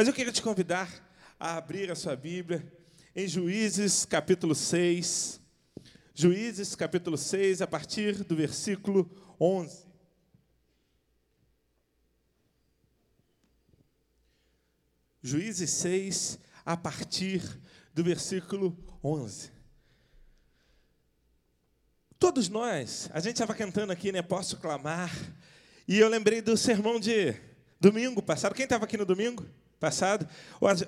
Mas eu queria te convidar a abrir a sua Bíblia em Juízes capítulo 6. Juízes capítulo 6, a partir do versículo 11. Juízes 6, a partir do versículo 11. Todos nós, a gente estava cantando aqui, né? Posso clamar. E eu lembrei do sermão de domingo passado. Quem estava aqui no domingo passado?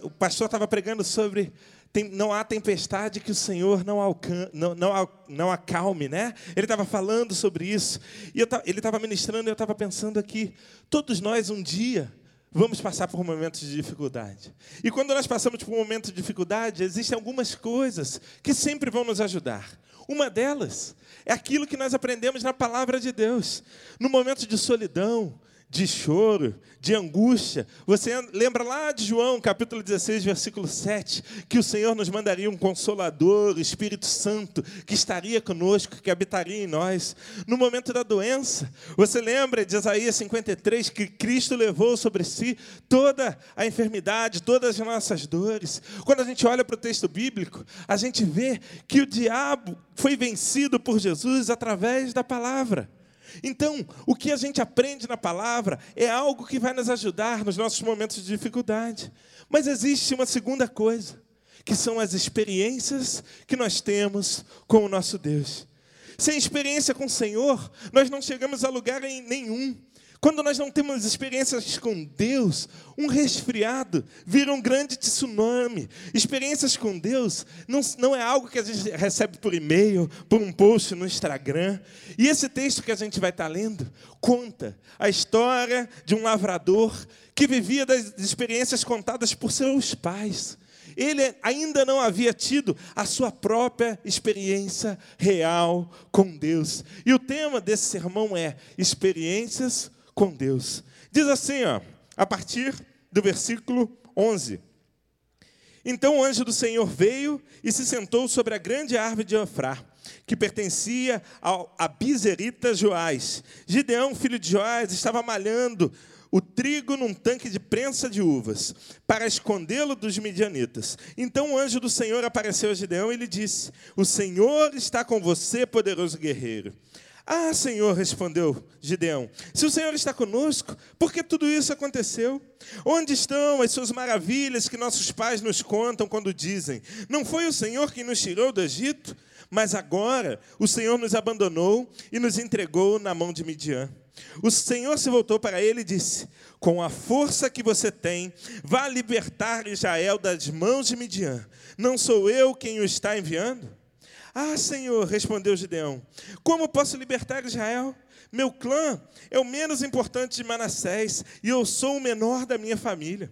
O pastor estava pregando sobre tem, não há tempestade que o Senhor não, alcan, não, não, não acalme, né? Ele estava falando sobre isso. E eu, ele estava ministrando e eu estava pensando aqui. Todos nós um dia vamos passar por momentos de dificuldade. E quando nós passamos por um momento de dificuldade, existem algumas coisas que sempre vão nos ajudar. Uma delas é aquilo que nós aprendemos na palavra de Deus. No momento de solidão, de choro, de angústia. Você lembra lá de João, capítulo 16, versículo 7, que o Senhor nos mandaria um consolador, o Espírito Santo, que estaria conosco, que habitaria em nós. No momento da doença, você lembra de Isaías 53, que Cristo levou sobre si toda a enfermidade, todas as nossas dores. Quando a gente olha para o texto bíblico, a gente vê que o diabo foi vencido por Jesus através da palavra. Então, o que a gente aprende na palavra é algo que vai nos ajudar nos nossos momentos de dificuldade. Mas existe uma segunda coisa, que são as experiências que nós temos com o nosso Deus. Sem experiência com o Senhor, nós não chegamos a lugar nenhum. Quando nós não temos experiências com Deus, um resfriado vira um grande tsunami. Experiências com Deus não, não é algo que a gente recebe por e-mail, por um post no Instagram. E esse texto que a gente vai estar lendo conta a história de um lavrador que vivia das experiências contadas por seus pais. Ele ainda não havia tido a sua própria experiência real com Deus. E o tema desse sermão é experiências com Deus. Diz assim, ó, a partir do versículo 11. Então o anjo do Senhor veio e se sentou sobre a grande árvore de Ofrá, que pertencia ao Abizerita Joás. Gideão, filho de Joás, estava malhando o trigo num tanque de prensa de uvas, para escondê-lo dos midianitas. Então o anjo do Senhor apareceu a Gideão e lhe disse: O Senhor está com você, poderoso guerreiro. Ah, Senhor, respondeu Gideão, se o Senhor está conosco, por que tudo isso aconteceu? Onde estão as suas maravilhas que nossos pais nos contam quando dizem: Não foi o Senhor quem nos tirou do Egito? Mas agora o Senhor nos abandonou e nos entregou na mão de Midian. O Senhor se voltou para ele e disse: Com a força que você tem, vá libertar Israel das mãos de Midian. Não sou eu quem o está enviando? Ah, Senhor, respondeu Gideão, como posso libertar Israel? Meu clã é o menos importante de Manassés e eu sou o menor da minha família.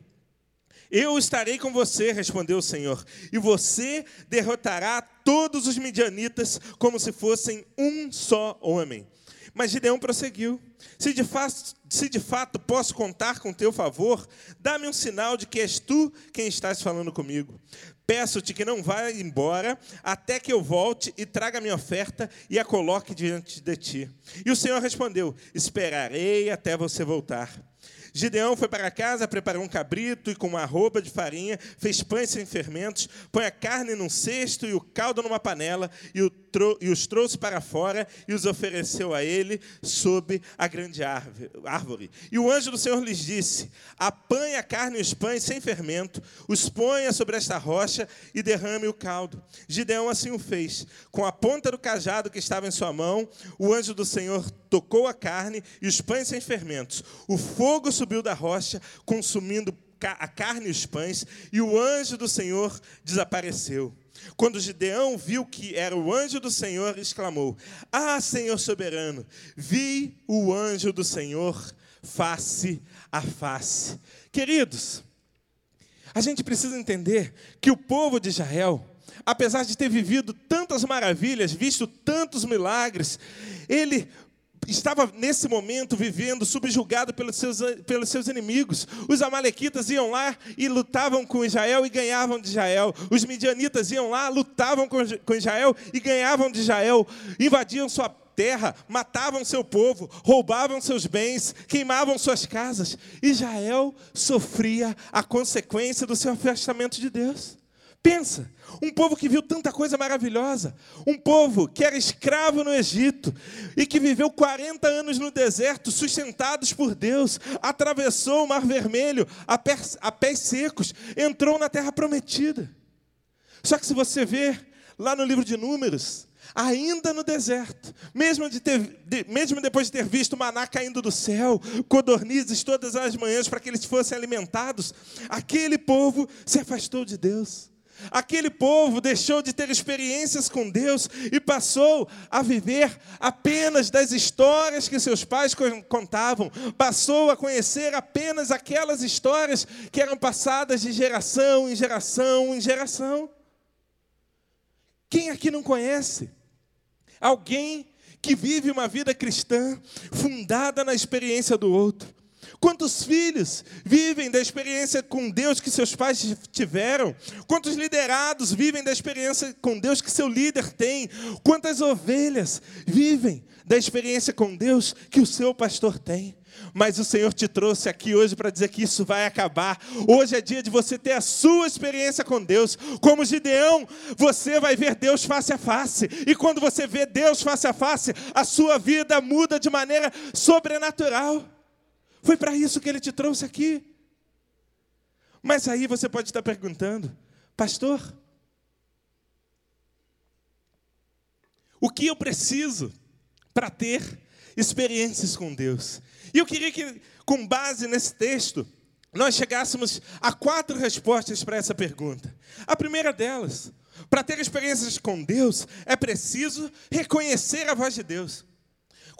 Eu estarei com você, respondeu o Senhor, e você derrotará todos os midianitas como se fossem um só homem. Mas Gideão prosseguiu: se de, fato, se de fato posso contar com teu favor, dá-me um sinal de que és tu quem estás falando comigo. Peço-te que não vá embora até que eu volte e traga minha oferta e a coloque diante de ti. E o Senhor respondeu: Esperarei até você voltar. Gideão foi para casa, preparou um cabrito e com uma roupa de farinha, fez pães sem fermentos, põe a carne num cesto e o caldo numa panela, e, o e os trouxe para fora e os ofereceu a ele sob a grande árvore. E o anjo do Senhor lhes disse: Apanhe a carne e os pães sem fermento, os ponha sobre esta rocha e derrame o caldo. Gideão assim o fez. Com a ponta do cajado que estava em sua mão, o anjo do Senhor tocou a carne e os pães sem fermentos. O fogo subiu da rocha, consumindo a carne e os pães, e o anjo do Senhor desapareceu. Quando Gideão viu que era o anjo do Senhor, exclamou: Ah, Senhor soberano, vi o anjo do Senhor face a face. Queridos, a gente precisa entender que o povo de Israel, apesar de ter vivido tantas maravilhas, visto tantos milagres, ele estava nesse momento vivendo subjugado pelos seus, pelos seus inimigos. Os amalequitas iam lá e lutavam com Israel e ganhavam de Israel. Os midianitas iam lá, lutavam com, com Israel e ganhavam de Israel. Invadiam sua terra, matavam seu povo, roubavam seus bens, queimavam suas casas. Israel sofria a consequência do seu afastamento de Deus. Pensa, um povo que viu tanta coisa maravilhosa, um povo que era escravo no Egito e que viveu 40 anos no deserto, sustentados por Deus, atravessou o Mar Vermelho a pés, a pés secos, entrou na terra prometida. Só que se você ver lá no livro de Números, ainda no deserto, mesmo, de ter, de, mesmo depois de ter visto maná caindo do céu, codornizes todas as manhãs para que eles fossem alimentados, aquele povo se afastou de Deus. Aquele povo deixou de ter experiências com Deus e passou a viver apenas das histórias que seus pais contavam, passou a conhecer apenas aquelas histórias que eram passadas de geração em geração em geração. Quem aqui não conhece alguém que vive uma vida cristã fundada na experiência do outro? Quantos filhos vivem da experiência com Deus que seus pais tiveram? Quantos liderados vivem da experiência com Deus que seu líder tem? Quantas ovelhas vivem da experiência com Deus que o seu pastor tem? Mas o Senhor te trouxe aqui hoje para dizer que isso vai acabar. Hoje é dia de você ter a sua experiência com Deus. Como Gideão, você vai ver Deus face a face. E quando você vê Deus face a face, a sua vida muda de maneira sobrenatural. Foi para isso que ele te trouxe aqui. Mas aí você pode estar perguntando, pastor, o que eu preciso para ter experiências com Deus? E eu queria que, com base nesse texto, nós chegássemos a quatro respostas para essa pergunta. A primeira delas, para ter experiências com Deus, é preciso reconhecer a voz de Deus.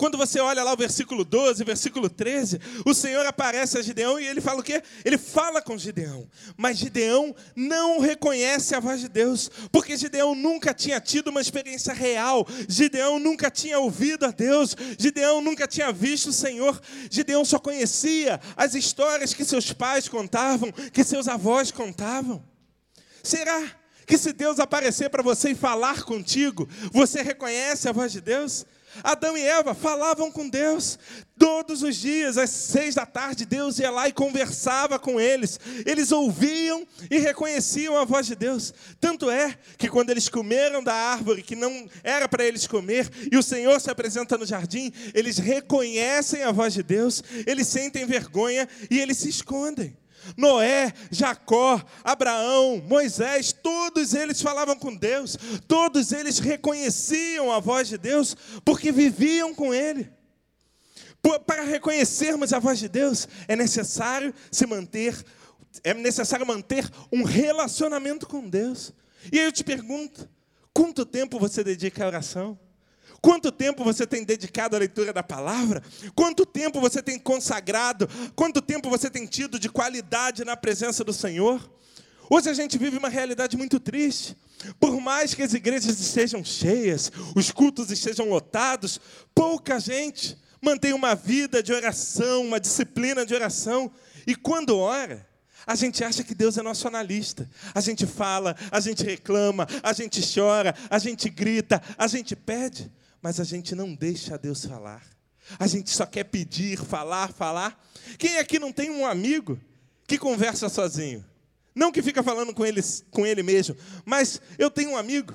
Quando você olha lá o versículo 12, versículo 13, o Senhor aparece a Gideão e ele fala o quê? Ele fala com Gideão. Mas Gideão não reconhece a voz de Deus, porque Gideão nunca tinha tido uma experiência real. Gideão nunca tinha ouvido a Deus. Gideão nunca tinha visto o Senhor. Gideão só conhecia as histórias que seus pais contavam, que seus avós contavam. Será que se Deus aparecer para você e falar contigo, você reconhece a voz de Deus? Adão e Eva falavam com Deus. Todos os dias, às seis da tarde, Deus ia lá e conversava com eles. Eles ouviam e reconheciam a voz de Deus. Tanto é que quando eles comeram da árvore que não era para eles comer, e o Senhor se apresenta no jardim, eles reconhecem a voz de Deus, eles sentem vergonha e eles se escondem. Noé, Jacó, Abraão, Moisés, todos eles falavam com Deus, todos eles reconheciam a voz de Deus, porque viviam com Ele. Para reconhecermos a voz de Deus, é necessário se manter, é necessário manter um relacionamento com Deus. E aí eu te pergunto: quanto tempo você dedica à oração? Quanto tempo você tem dedicado à leitura da palavra? Quanto tempo você tem consagrado? Quanto tempo você tem tido de qualidade na presença do Senhor? Hoje a gente vive uma realidade muito triste. Por mais que as igrejas estejam cheias, os cultos estejam lotados, pouca gente mantém uma vida de oração, uma disciplina de oração. E quando ora, a gente acha que Deus é nosso analista. A gente fala, a gente reclama, a gente chora, a gente grita, a gente pede mas a gente não deixa Deus falar. A gente só quer pedir, falar, falar. Quem aqui não tem um amigo que conversa sozinho? Não que fica falando com ele, com ele mesmo, mas eu tenho um amigo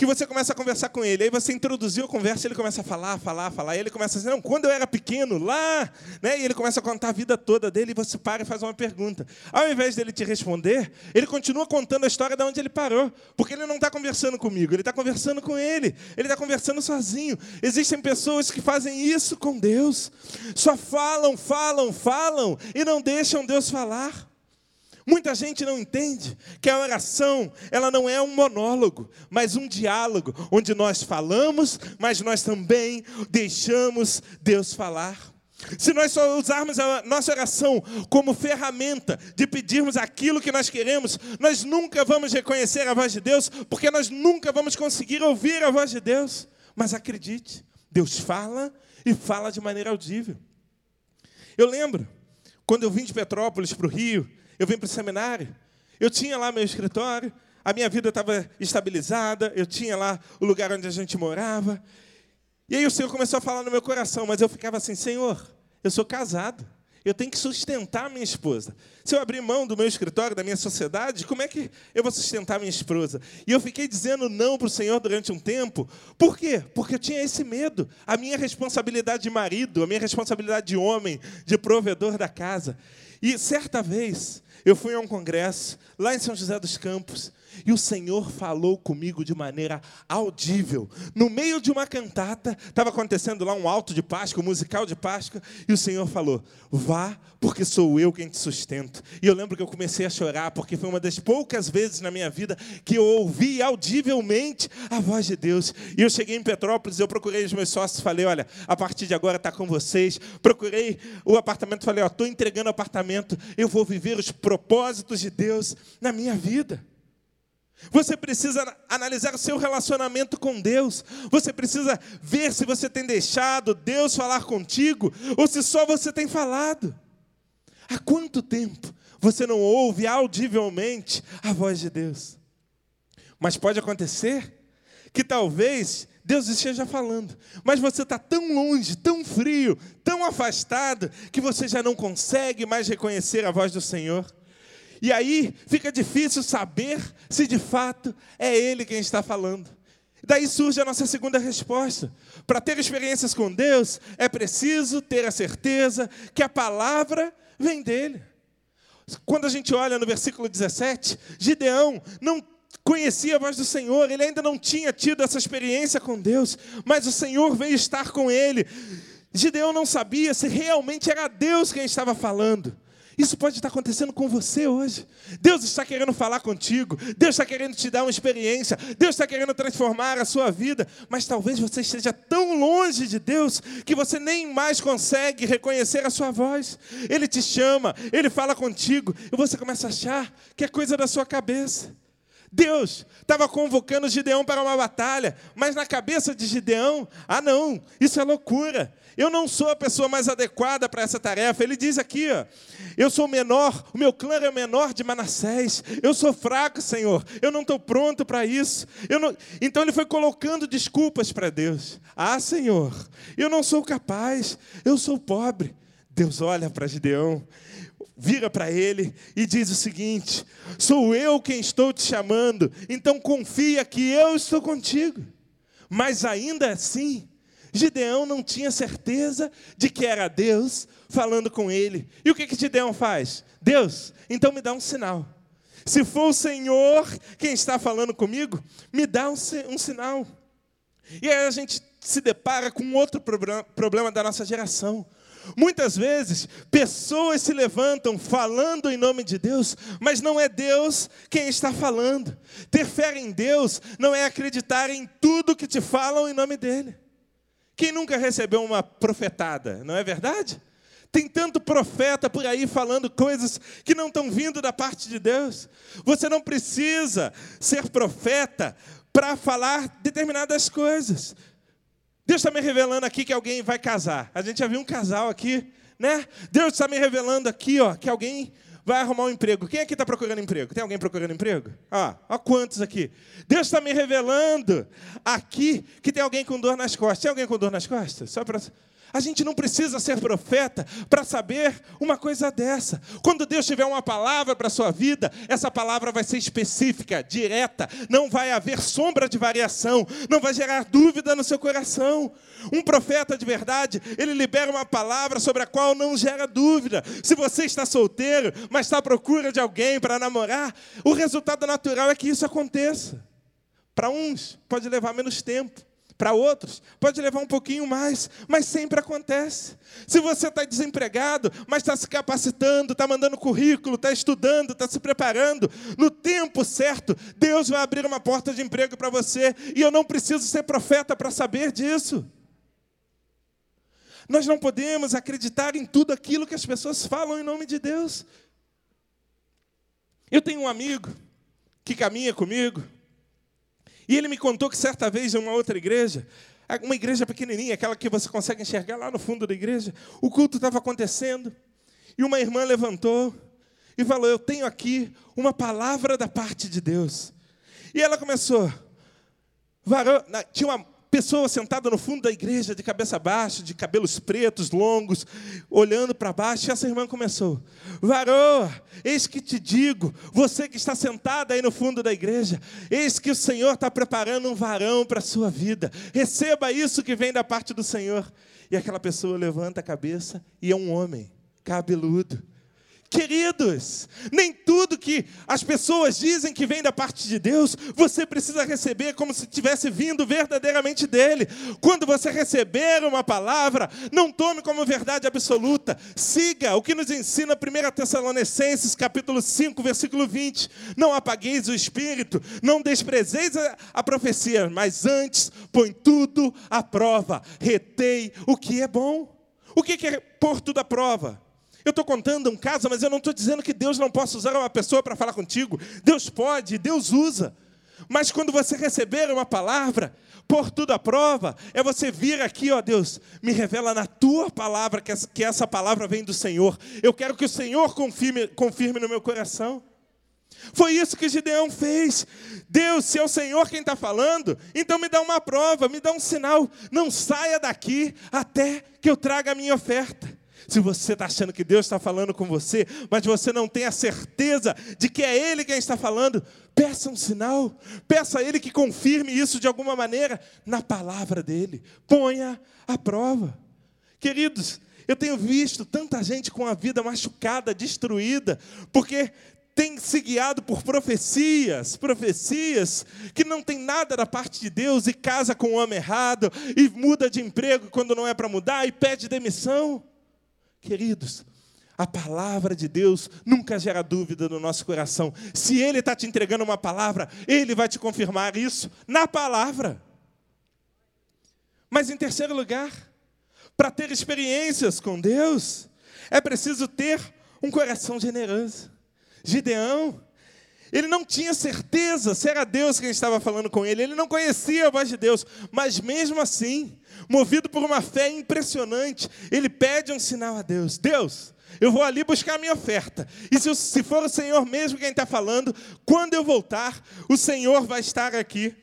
que você começa a conversar com ele, aí você introduziu a conversa, ele começa a falar, falar, falar, e ele começa a dizer, não, quando eu era pequeno, lá, né, e ele começa a contar a vida toda dele, e você para e faz uma pergunta. Ao invés dele te responder, ele continua contando a história de onde ele parou, porque ele não está conversando comigo, ele está conversando com ele, ele está conversando sozinho. Existem pessoas que fazem isso com Deus, só falam, falam, falam, e não deixam Deus falar. Muita gente não entende que a oração, ela não é um monólogo, mas um diálogo, onde nós falamos, mas nós também deixamos Deus falar. Se nós só usarmos a nossa oração como ferramenta de pedirmos aquilo que nós queremos, nós nunca vamos reconhecer a voz de Deus, porque nós nunca vamos conseguir ouvir a voz de Deus. Mas acredite, Deus fala e fala de maneira audível. Eu lembro, quando eu vim de Petrópolis para o Rio, eu vim para o seminário, eu tinha lá meu escritório, a minha vida estava estabilizada, eu tinha lá o lugar onde a gente morava. E aí o Senhor começou a falar no meu coração, mas eu ficava assim: Senhor, eu sou casado. Eu tenho que sustentar minha esposa. Se eu abrir mão do meu escritório, da minha sociedade, como é que eu vou sustentar minha esposa? E eu fiquei dizendo não para o Senhor durante um tempo. Por quê? Porque eu tinha esse medo. A minha responsabilidade de marido, a minha responsabilidade de homem, de provedor da casa. E certa vez, eu fui a um congresso, lá em São José dos Campos, e o Senhor falou comigo de maneira audível. No meio de uma cantata, estava acontecendo lá um alto de Páscoa, um musical de Páscoa, e o Senhor falou: Vá, porque sou eu quem te sustento. E eu lembro que eu comecei a chorar, porque foi uma das poucas vezes na minha vida que eu ouvi audivelmente a voz de Deus. E eu cheguei em Petrópolis, eu procurei os meus sócios, falei: Olha, a partir de agora está com vocês. Procurei o apartamento, falei: Ó, estou entregando o apartamento, eu vou viver os propósitos de Deus na minha vida. Você precisa analisar o seu relacionamento com Deus. Você precisa ver se você tem deixado Deus falar contigo ou se só você tem falado. Há quanto tempo você não ouve audivelmente a voz de Deus? Mas pode acontecer que talvez Deus esteja falando, mas você está tão longe, tão frio, tão afastado, que você já não consegue mais reconhecer a voz do Senhor. E aí fica difícil saber se de fato é Ele quem está falando. Daí surge a nossa segunda resposta. Para ter experiências com Deus, é preciso ter a certeza que a palavra vem dele. Quando a gente olha no versículo 17, Gideão não conhecia a voz do Senhor, ele ainda não tinha tido essa experiência com Deus, mas o Senhor veio estar com ele. Gideão não sabia se realmente era Deus quem estava falando. Isso pode estar acontecendo com você hoje. Deus está querendo falar contigo, Deus está querendo te dar uma experiência, Deus está querendo transformar a sua vida, mas talvez você esteja tão longe de Deus que você nem mais consegue reconhecer a sua voz. Ele te chama, ele fala contigo, e você começa a achar que é coisa da sua cabeça. Deus estava convocando Gideão para uma batalha, mas na cabeça de Gideão, ah não, isso é loucura. Eu não sou a pessoa mais adequada para essa tarefa. Ele diz aqui, ó, eu sou menor, o meu clã é o menor de Manassés. Eu sou fraco, Senhor. Eu não estou pronto para isso. Então ele foi colocando desculpas para Deus. Ah, Senhor, eu não sou capaz. Eu sou pobre. Deus olha para Gideão vira para ele e diz o seguinte: Sou eu quem estou te chamando, então confia que eu estou contigo. Mas ainda assim, Gideão não tinha certeza de que era Deus falando com ele. E o que, que Gideão faz? Deus, então me dá um sinal. Se for o Senhor quem está falando comigo, me dá um, um sinal. E aí a gente se depara com outro problema da nossa geração. Muitas vezes, pessoas se levantam falando em nome de Deus, mas não é Deus quem está falando. Ter fé em Deus não é acreditar em tudo que te falam em nome dEle. Quem nunca recebeu uma profetada, não é verdade? Tem tanto profeta por aí falando coisas que não estão vindo da parte de Deus. Você não precisa ser profeta para falar determinadas coisas. Deus está me revelando aqui que alguém vai casar. A gente já viu um casal aqui, né? Deus está me revelando aqui, ó, que alguém vai arrumar um emprego. Quem aqui está procurando emprego? Tem alguém procurando emprego? Ah, ó quantos aqui. Deus está me revelando aqui que tem alguém com dor nas costas. Tem alguém com dor nas costas? Só para a gente não precisa ser profeta para saber uma coisa dessa. Quando Deus tiver uma palavra para a sua vida, essa palavra vai ser específica, direta, não vai haver sombra de variação, não vai gerar dúvida no seu coração. Um profeta de verdade, ele libera uma palavra sobre a qual não gera dúvida. Se você está solteiro, mas está à procura de alguém para namorar, o resultado natural é que isso aconteça. Para uns, pode levar menos tempo. Para outros, pode levar um pouquinho mais, mas sempre acontece. Se você está desempregado, mas está se capacitando, está mandando currículo, está estudando, está se preparando, no tempo certo, Deus vai abrir uma porta de emprego para você, e eu não preciso ser profeta para saber disso. Nós não podemos acreditar em tudo aquilo que as pessoas falam em nome de Deus. Eu tenho um amigo que caminha comigo, e ele me contou que certa vez em uma outra igreja, uma igreja pequenininha, aquela que você consegue enxergar lá no fundo da igreja, o culto estava acontecendo e uma irmã levantou e falou: Eu tenho aqui uma palavra da parte de Deus. E ela começou. Varão, tinha uma pessoa sentada no fundo da igreja, de cabeça baixa, de cabelos pretos, longos, olhando para baixo, e essa irmã começou: Varô, eis que te digo, você que está sentada aí no fundo da igreja, eis que o Senhor está preparando um varão para a sua vida, receba isso que vem da parte do Senhor. E aquela pessoa levanta a cabeça e é um homem, cabeludo Queridos, nem tudo que as pessoas dizem que vem da parte de Deus, você precisa receber como se tivesse vindo verdadeiramente dele. Quando você receber uma palavra, não tome como verdade absoluta. Siga o que nos ensina 1 Tessalonicenses, capítulo 5, versículo 20. Não apagueis o espírito, não desprezeis a, a profecia, mas antes põe tudo à prova. Retei o que é bom. O que é pôr tudo à prova? Eu estou contando um caso, mas eu não estou dizendo que Deus não possa usar uma pessoa para falar contigo. Deus pode, Deus usa. Mas quando você receber uma palavra, por tudo à prova, é você vir aqui, ó Deus, me revela na tua palavra que essa, que essa palavra vem do Senhor. Eu quero que o Senhor confirme, confirme no meu coração. Foi isso que Gideão fez. Deus, se é o Senhor quem está falando, então me dá uma prova, me dá um sinal. Não saia daqui até que eu traga a minha oferta. Se você está achando que Deus está falando com você, mas você não tem a certeza de que é Ele quem está falando, peça um sinal, peça a Ele que confirme isso de alguma maneira na palavra dEle. Ponha a prova. Queridos, eu tenho visto tanta gente com a vida machucada, destruída, porque tem se guiado por profecias, profecias que não tem nada da parte de Deus e casa com o homem errado e muda de emprego quando não é para mudar e pede demissão. Queridos, a palavra de Deus nunca gera dúvida no nosso coração. Se Ele está te entregando uma palavra, Ele vai te confirmar isso na palavra. Mas em terceiro lugar, para ter experiências com Deus, é preciso ter um coração generoso. Gideão, ele não tinha certeza se era Deus quem estava falando com ele, ele não conhecia a voz de Deus, mas mesmo assim, movido por uma fé impressionante, ele pede um sinal a Deus: Deus, eu vou ali buscar a minha oferta. E se, se for o Senhor mesmo quem está falando, quando eu voltar, o Senhor vai estar aqui.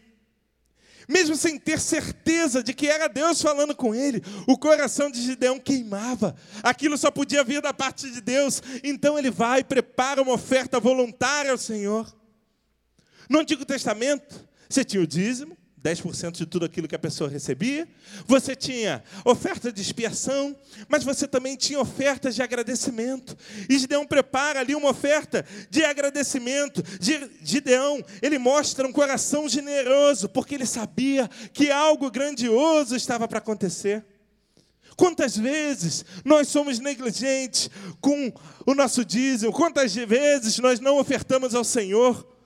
Mesmo sem ter certeza de que era Deus falando com ele, o coração de Gideão queimava. Aquilo só podia vir da parte de Deus. Então ele vai e prepara uma oferta voluntária ao Senhor. No Antigo Testamento, você tinha o dízimo, 10% de tudo aquilo que a pessoa recebia. Você tinha oferta de expiação, mas você também tinha ofertas de agradecimento. E Gideão prepara ali uma oferta de agradecimento. Gideão, ele mostra um coração generoso, porque ele sabia que algo grandioso estava para acontecer. Quantas vezes nós somos negligentes com o nosso dízimo? Quantas vezes nós não ofertamos ao Senhor?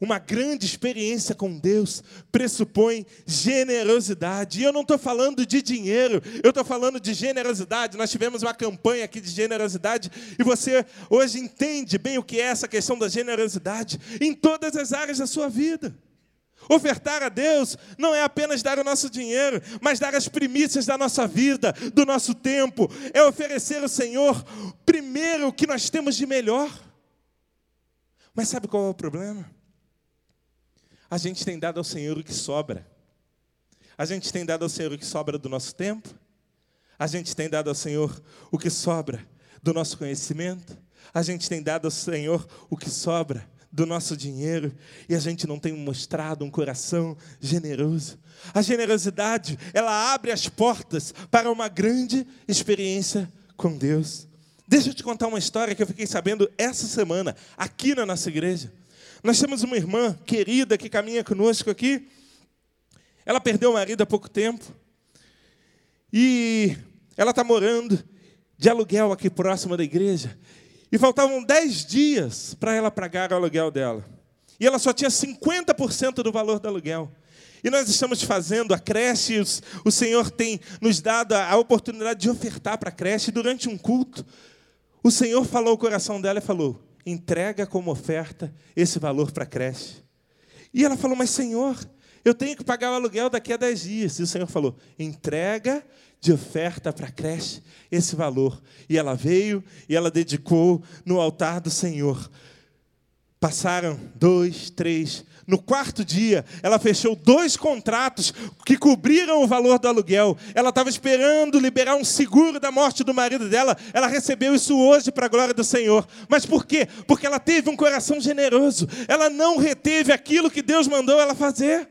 Uma grande experiência com Deus pressupõe generosidade. E eu não estou falando de dinheiro, eu estou falando de generosidade. Nós tivemos uma campanha aqui de generosidade e você hoje entende bem o que é essa questão da generosidade em todas as áreas da sua vida. Ofertar a Deus não é apenas dar o nosso dinheiro, mas dar as primícias da nossa vida, do nosso tempo. É oferecer ao Senhor primeiro o que nós temos de melhor. Mas sabe qual é o problema? A gente tem dado ao Senhor o que sobra. A gente tem dado ao Senhor o que sobra do nosso tempo. A gente tem dado ao Senhor o que sobra do nosso conhecimento. A gente tem dado ao Senhor o que sobra do nosso dinheiro e a gente não tem mostrado um coração generoso. A generosidade, ela abre as portas para uma grande experiência com Deus. Deixa eu te contar uma história que eu fiquei sabendo essa semana, aqui na nossa igreja. Nós temos uma irmã querida que caminha conosco aqui. Ela perdeu o marido há pouco tempo. E ela está morando de aluguel aqui próximo da igreja. E faltavam 10 dias para ela pagar o aluguel dela. E ela só tinha 50% do valor do aluguel. E nós estamos fazendo a creche, o Senhor tem nos dado a oportunidade de ofertar para a creche durante um culto. O Senhor falou o coração dela e falou: entrega como oferta esse valor para a creche. E ela falou, mas Senhor, eu tenho que pagar o aluguel daqui a 10 dias. E o Senhor falou, entrega de oferta para a creche esse valor. E ela veio e ela dedicou no altar do Senhor Passaram dois, três. No quarto dia, ela fechou dois contratos que cobriram o valor do aluguel. Ela estava esperando liberar um seguro da morte do marido dela. Ela recebeu isso hoje para a glória do Senhor. Mas por quê? Porque ela teve um coração generoso. Ela não reteve aquilo que Deus mandou ela fazer.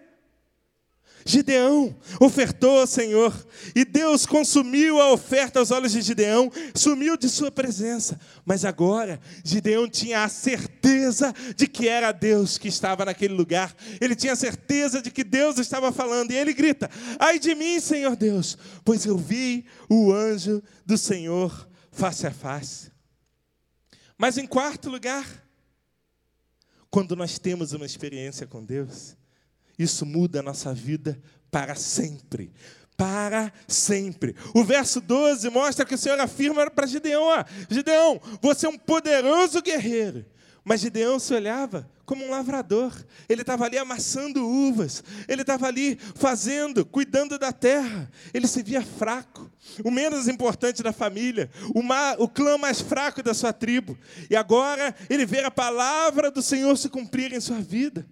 Gideão ofertou ao Senhor, e Deus consumiu a oferta aos olhos de Gideão, sumiu de sua presença. Mas agora, Gideão tinha a certeza de que era Deus que estava naquele lugar, ele tinha a certeza de que Deus estava falando, e ele grita: Ai de mim, Senhor Deus, pois eu vi o anjo do Senhor face a face. Mas em quarto lugar, quando nós temos uma experiência com Deus, isso muda a nossa vida para sempre. Para sempre. O verso 12 mostra que o Senhor afirma para Gideão: ó, Gideão, você é um poderoso guerreiro. Mas Gideão se olhava como um lavrador. Ele estava ali amassando uvas. Ele estava ali fazendo, cuidando da terra. Ele se via fraco, o menos importante da família, o, o clã mais fraco da sua tribo. E agora ele vê a palavra do Senhor se cumprir em sua vida.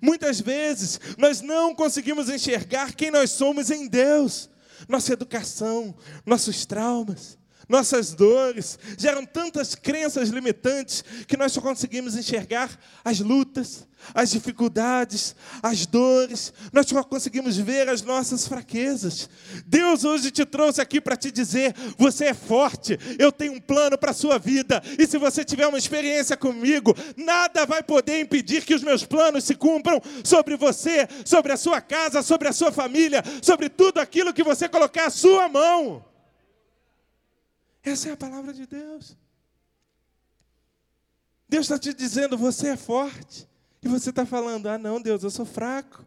Muitas vezes nós não conseguimos enxergar quem nós somos em Deus. Nossa educação, nossos traumas, nossas dores geram tantas crenças limitantes que nós só conseguimos enxergar as lutas, as dificuldades, as dores, nós só conseguimos ver as nossas fraquezas. Deus hoje te trouxe aqui para te dizer: você é forte, eu tenho um plano para a sua vida, e se você tiver uma experiência comigo, nada vai poder impedir que os meus planos se cumpram sobre você, sobre a sua casa, sobre a sua família, sobre tudo aquilo que você colocar a sua mão. Essa é a palavra de Deus. Deus está te dizendo: você é forte. E você está falando: ah, não, Deus, eu sou fraco.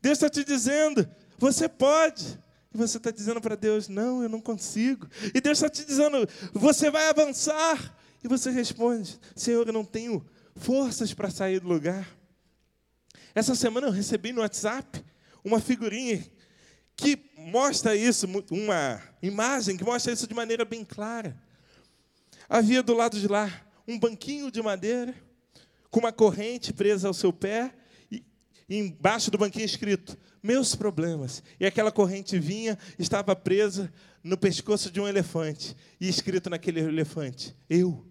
Deus está te dizendo: você pode. E você está dizendo para Deus: não, eu não consigo. E Deus está te dizendo: você vai avançar. E você responde: Senhor, eu não tenho forças para sair do lugar. Essa semana eu recebi no WhatsApp uma figurinha que mostra isso, uma imagem que mostra isso de maneira bem clara. Havia do lado de lá um banquinho de madeira com uma corrente presa ao seu pé e, embaixo do banquinho escrito: Meus problemas. E aquela corrente vinha, estava presa no pescoço de um elefante e escrito naquele elefante: Eu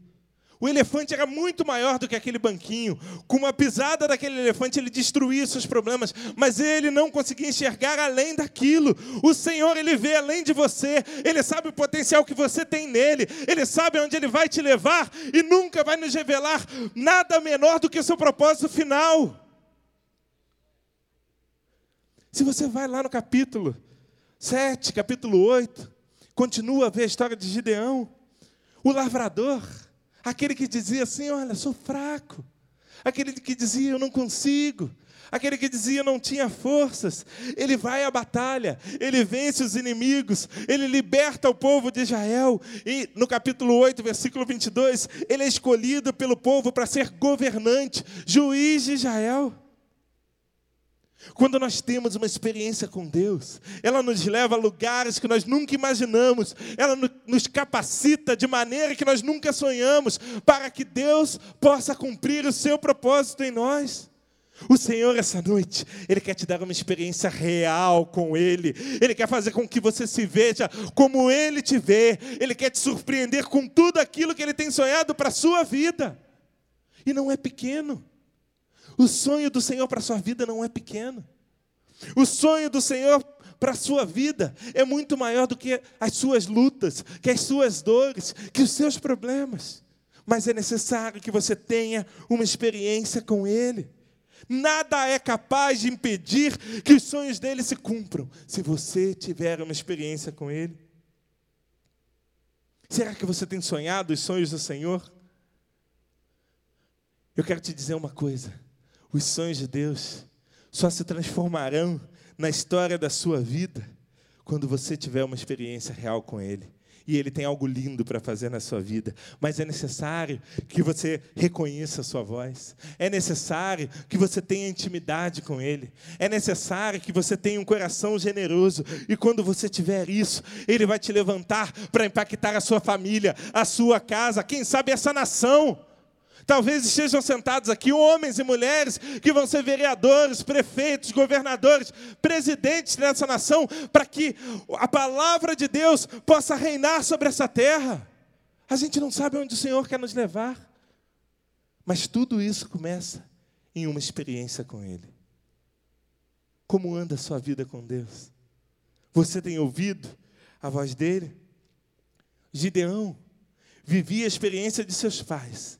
o elefante era muito maior do que aquele banquinho. Com uma pisada daquele elefante, ele destruía seus problemas, mas ele não conseguia enxergar além daquilo. O Senhor, ele vê além de você, ele sabe o potencial que você tem nele, ele sabe onde ele vai te levar e nunca vai nos revelar nada menor do que o seu propósito final. Se você vai lá no capítulo 7, capítulo 8, continua a ver a história de Gideão, o lavrador. Aquele que dizia assim: Olha, sou fraco. Aquele que dizia: Eu não consigo. Aquele que dizia não tinha forças, ele vai à batalha, ele vence os inimigos, ele liberta o povo de Israel. E no capítulo 8, versículo 22, ele é escolhido pelo povo para ser governante, juiz de Israel. Quando nós temos uma experiência com Deus, ela nos leva a lugares que nós nunca imaginamos, ela nos capacita de maneira que nós nunca sonhamos, para que Deus possa cumprir o seu propósito em nós. O Senhor, essa noite, Ele quer te dar uma experiência real com Ele. Ele quer fazer com que você se veja como Ele te vê. Ele quer te surpreender com tudo aquilo que Ele tem sonhado para a sua vida. E não é pequeno. O sonho do Senhor para a sua vida não é pequeno. O sonho do Senhor para a sua vida é muito maior do que as suas lutas, que as suas dores, que os seus problemas. Mas é necessário que você tenha uma experiência com Ele. Nada é capaz de impedir que os sonhos dele se cumpram, se você tiver uma experiência com Ele. Será que você tem sonhado os sonhos do Senhor? Eu quero te dizer uma coisa: os sonhos de Deus só se transformarão na história da sua vida quando você tiver uma experiência real com Ele. E Ele tem algo lindo para fazer na sua vida, mas é necessário que você reconheça a sua voz, é necessário que você tenha intimidade com Ele, é necessário que você tenha um coração generoso, e quando você tiver isso, Ele vai te levantar para impactar a sua família, a sua casa, quem sabe essa nação. Talvez estejam sentados aqui homens e mulheres que vão ser vereadores, prefeitos, governadores, presidentes dessa nação, para que a palavra de Deus possa reinar sobre essa terra. A gente não sabe onde o Senhor quer nos levar, mas tudo isso começa em uma experiência com Ele. Como anda a sua vida com Deus? Você tem ouvido a voz dele? Gideão vivia a experiência de seus pais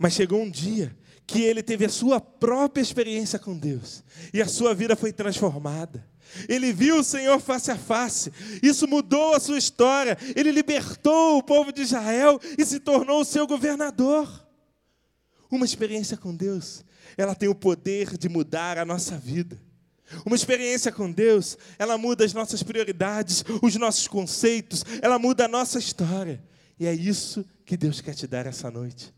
mas chegou um dia que ele teve a sua própria experiência com Deus e a sua vida foi transformada. Ele viu o Senhor face a face, isso mudou a sua história. Ele libertou o povo de Israel e se tornou o seu governador. Uma experiência com Deus, ela tem o poder de mudar a nossa vida. Uma experiência com Deus, ela muda as nossas prioridades, os nossos conceitos, ela muda a nossa história. E é isso que Deus quer te dar essa noite.